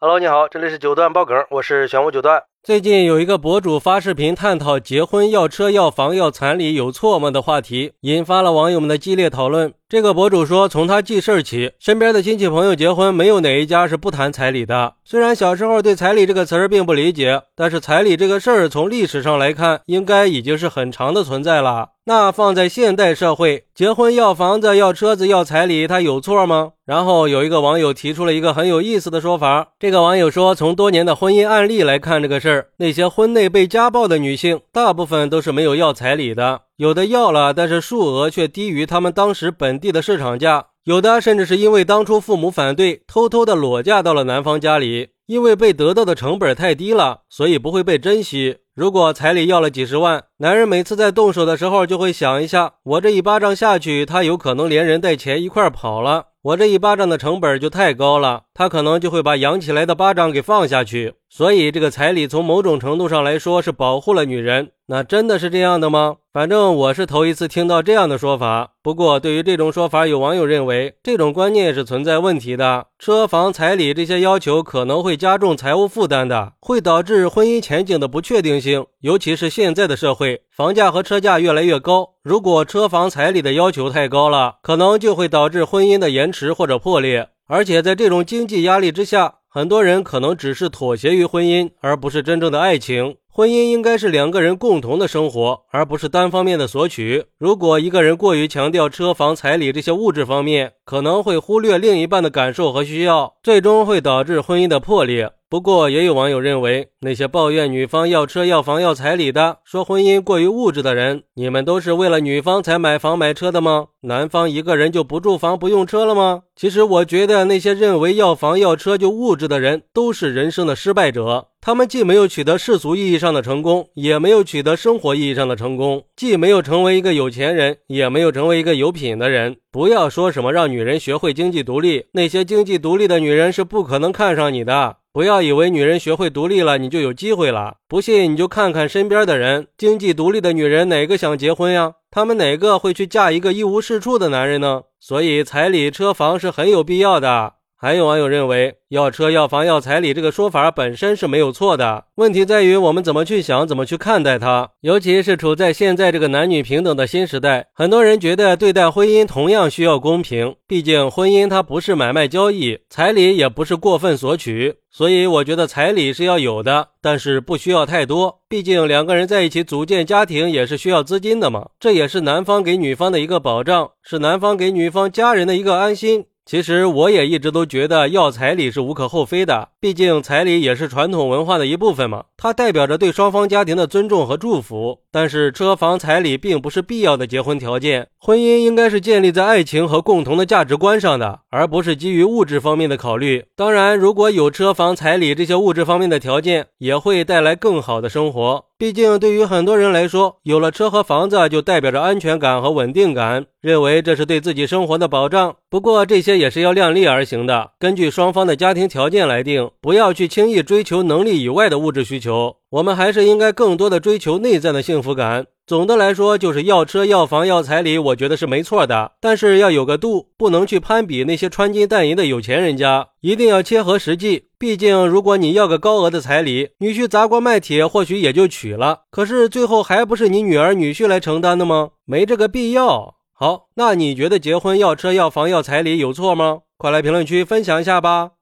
Hello，你好，这里是九段爆梗，我是玄武九段。最近有一个博主发视频探讨结婚要车要房要彩礼有错吗的话题，引发了网友们的激烈讨论。这个博主说，从他记事儿起，身边的亲戚朋友结婚，没有哪一家是不谈彩礼的。虽然小时候对彩礼这个词儿并不理解，但是彩礼这个事儿从历史上来看，应该已经是很长的存在了。那放在现代社会，结婚要房子要车子要彩礼，他有错吗？然后有一个网友提出了一个很有意思的说法。这个网友说，从多年的婚姻案例来看这个事儿，那些婚内被家暴的女性，大部分都是没有要彩礼的。有的要了，但是数额却低于他们当时本地的市场价；有的甚至是因为当初父母反对，偷偷的裸嫁到了男方家里，因为被得到的成本太低了，所以不会被珍惜。如果彩礼要了几十万，男人每次在动手的时候就会想一下：我这一巴掌下去，他有可能连人带钱一块跑了，我这一巴掌的成本就太高了，他可能就会把扬起来的巴掌给放下去。所以，这个彩礼从某种程度上来说是保护了女人。那真的是这样的吗？反正我是头一次听到这样的说法。不过，对于这种说法，有网友认为这种观念是存在问题的。车房彩礼这些要求可能会加重财务负担的，会导致婚姻前景的不确定性。尤其是现在的社会，房价和车价越来越高，如果车房彩礼的要求太高了，可能就会导致婚姻的延迟或者破裂。而且在这种经济压力之下，很多人可能只是妥协于婚姻，而不是真正的爱情。婚姻应该是两个人共同的生活，而不是单方面的索取。如果一个人过于强调车房彩礼这些物质方面，可能会忽略另一半的感受和需要，最终会导致婚姻的破裂。不过，也有网友认为，那些抱怨女方要车要房要彩礼的，说婚姻过于物质的人，你们都是为了女方才买房买车的吗？男方一个人就不住房不用车了吗？其实，我觉得那些认为要房要车就物质的人，都是人生的失败者。他们既没有取得世俗意义上的成功，也没有取得生活意义上的成功，既没有成为一个有钱人，也没有成为一个有品的人。不要说什么让女女人学会经济独立，那些经济独立的女人是不可能看上你的。不要以为女人学会独立了，你就有机会了。不信你就看看身边的人，经济独立的女人哪个想结婚呀？她们哪个会去嫁一个一无是处的男人呢？所以彩礼、车房是很有必要的。还有网友认为，要车要房要彩礼这个说法本身是没有错的，问题在于我们怎么去想，怎么去看待它。尤其是处在现在这个男女平等的新时代，很多人觉得对待婚姻同样需要公平。毕竟婚姻它不是买卖交易，彩礼也不是过分索取，所以我觉得彩礼是要有的，但是不需要太多。毕竟两个人在一起组建家庭也是需要资金的嘛，这也是男方给女方的一个保障，是男方给女方家人的一个安心。其实我也一直都觉得要彩礼是无可厚非的，毕竟彩礼也是传统文化的一部分嘛，它代表着对双方家庭的尊重和祝福。但是车房彩礼并不是必要的结婚条件，婚姻应该是建立在爱情和共同的价值观上的，而不是基于物质方面的考虑。当然，如果有车房彩礼这些物质方面的条件，也会带来更好的生活。毕竟，对于很多人来说，有了车和房子就代表着安全感和稳定感，认为这是对自己生活的保障。不过，这些也是要量力而行的，根据双方的家庭条件来定，不要去轻易追求能力以外的物质需求。我们还是应该更多的追求内在的幸福感。总的来说，就是要车、要房、要彩礼，我觉得是没错的。但是要有个度，不能去攀比那些穿金戴银的有钱人家，一定要切合实际。毕竟，如果你要个高额的彩礼，女婿砸锅卖铁或许也就娶了，可是最后还不是你女儿女婿来承担的吗？没这个必要。好，那你觉得结婚要车、要房、要彩礼有错吗？快来评论区分享一下吧！